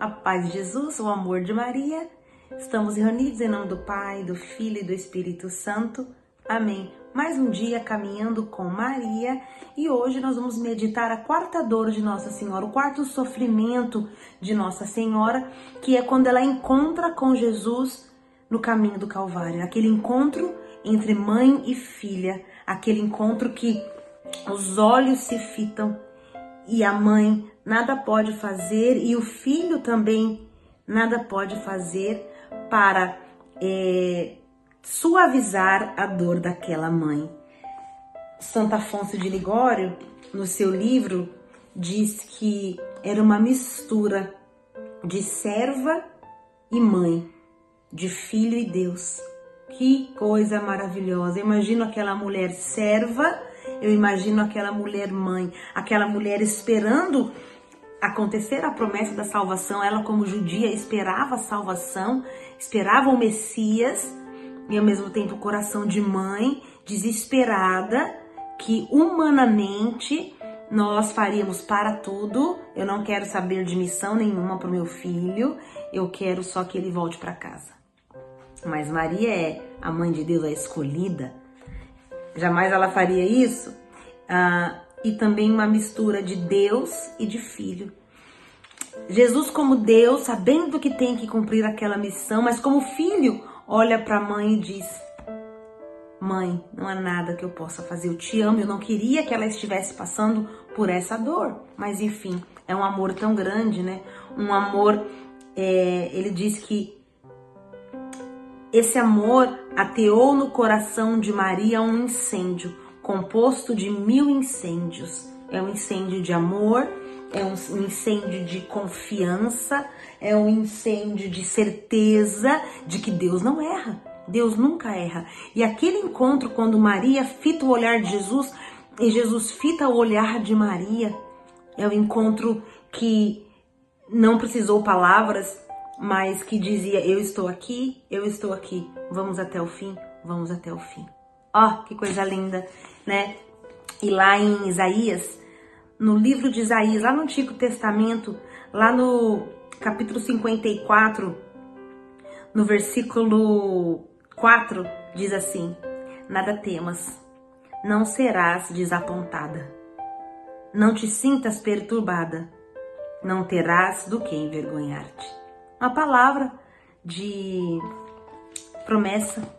A paz de Jesus, o amor de Maria. Estamos reunidos em nome do Pai, do Filho e do Espírito Santo. Amém. Mais um dia caminhando com Maria e hoje nós vamos meditar a quarta dor de Nossa Senhora, o quarto sofrimento de Nossa Senhora, que é quando ela encontra com Jesus no caminho do Calvário, aquele encontro entre mãe e filha, aquele encontro que os olhos se fitam e a mãe nada pode fazer e o filho também nada pode fazer para é, suavizar a dor daquela mãe. Santo Afonso de Ligório, no seu livro, diz que era uma mistura de serva e mãe, de filho e Deus. Que coisa maravilhosa! Eu imagino aquela mulher serva eu imagino aquela mulher mãe, aquela mulher esperando acontecer a promessa da salvação. Ela, como judia, esperava a salvação, esperava o Messias e ao mesmo tempo o coração de mãe, desesperada, que humanamente nós faríamos para tudo. Eu não quero saber de missão nenhuma para o meu filho, eu quero só que ele volte para casa. Mas Maria é a mãe de Deus, a escolhida, Jamais ela faria isso. Ah, e também uma mistura de Deus e de filho. Jesus, como Deus, sabendo que tem que cumprir aquela missão, mas como filho, olha para a mãe e diz: Mãe, não há nada que eu possa fazer. Eu te amo. Eu não queria que ela estivesse passando por essa dor, mas enfim, é um amor tão grande, né? Um amor. É, ele diz que esse amor ateou no coração de Maria um incêndio, composto de mil incêndios. É um incêndio de amor, é um incêndio de confiança, é um incêndio de certeza de que Deus não erra. Deus nunca erra. E aquele encontro, quando Maria fita o olhar de Jesus e Jesus fita o olhar de Maria, é o um encontro que não precisou palavras, mas que dizia: Eu estou aqui, eu estou aqui, vamos até o fim, vamos até o fim. Ó, oh, que coisa linda, né? E lá em Isaías, no livro de Isaías, lá no Antigo Testamento, lá no capítulo 54, no versículo 4, diz assim: Nada temas, não serás desapontada, não te sintas perturbada, não terás do que envergonhar-te. Uma palavra de promessa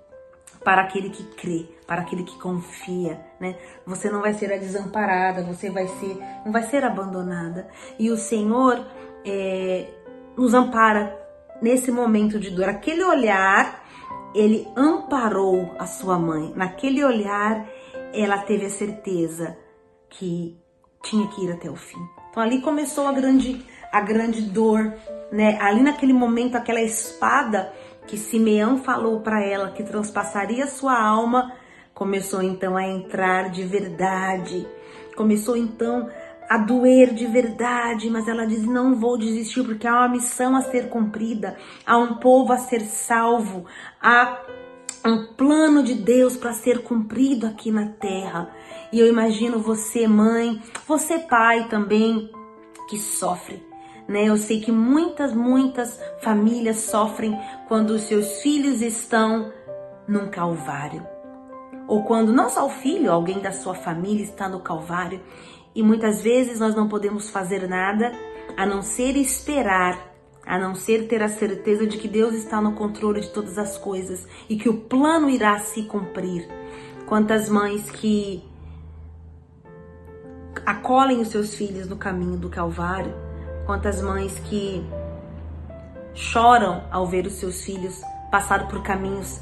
para aquele que crê, para aquele que confia, né? Você não vai ser a desamparada, você vai ser, não vai ser abandonada. E o Senhor é, nos ampara nesse momento de dor. Aquele olhar, ele amparou a sua mãe. Naquele olhar, ela teve a certeza que tinha que ir até o fim. Então ali começou a grande a grande dor, né? Ali naquele momento, aquela espada que Simeão falou para ela que transpassaria sua alma, começou então a entrar de verdade. Começou então a doer de verdade, mas ela diz: Não vou desistir, porque há uma missão a ser cumprida, há um povo a ser salvo, há um plano de Deus para ser cumprido aqui na terra. E eu imagino você, mãe, você, pai também, que sofre né? Eu sei que muitas, muitas famílias sofrem quando os seus filhos estão num calvário. Ou quando não só o filho, alguém da sua família está no calvário. E muitas vezes nós não podemos fazer nada a não ser esperar, a não ser ter a certeza de que Deus está no controle de todas as coisas e que o plano irá se cumprir. Quantas mães que acolhem os seus filhos no caminho do Calvário Quantas mães que choram ao ver os seus filhos passar por caminhos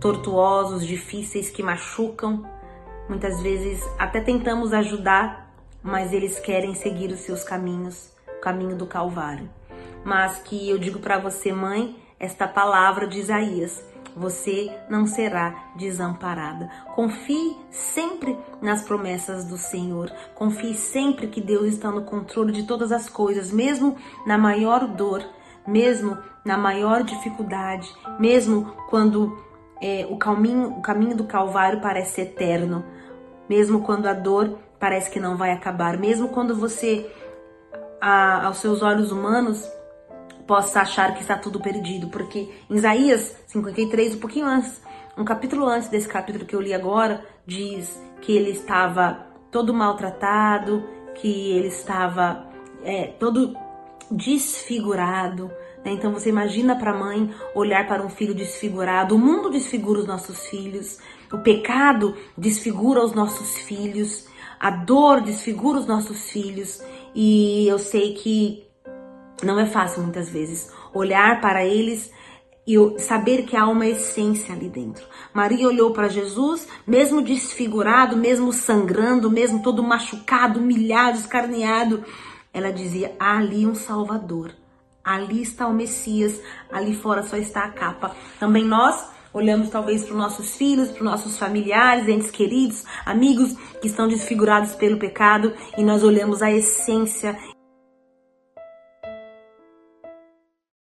tortuosos, difíceis, que machucam. Muitas vezes até tentamos ajudar, mas eles querem seguir os seus caminhos, o caminho do Calvário. Mas que eu digo para você, mãe, esta palavra de Isaías você não será desamparada. Confie sempre nas promessas do Senhor. Confie sempre que Deus está no controle de todas as coisas, mesmo na maior dor, mesmo na maior dificuldade, mesmo quando é, o, caminho, o caminho do Calvário parece eterno, mesmo quando a dor parece que não vai acabar, mesmo quando você, a, aos seus olhos humanos, possa achar que está tudo perdido, porque em Isaías 53, um pouquinho antes, um capítulo antes desse capítulo que eu li agora, diz que ele estava todo maltratado, que ele estava é, todo desfigurado. Né? Então você imagina para a mãe olhar para um filho desfigurado. O mundo desfigura os nossos filhos, o pecado desfigura os nossos filhos, a dor desfigura os nossos filhos. E eu sei que não é fácil muitas vezes olhar para eles e saber que há uma essência ali dentro. Maria olhou para Jesus, mesmo desfigurado, mesmo sangrando, mesmo todo machucado, humilhado, escarneado. Ela dizia: há ali um Salvador. Ali está o Messias, ali fora só está a capa. Também nós olhamos talvez para os nossos filhos, para os nossos familiares, entes queridos, amigos que estão desfigurados pelo pecado e nós olhamos a essência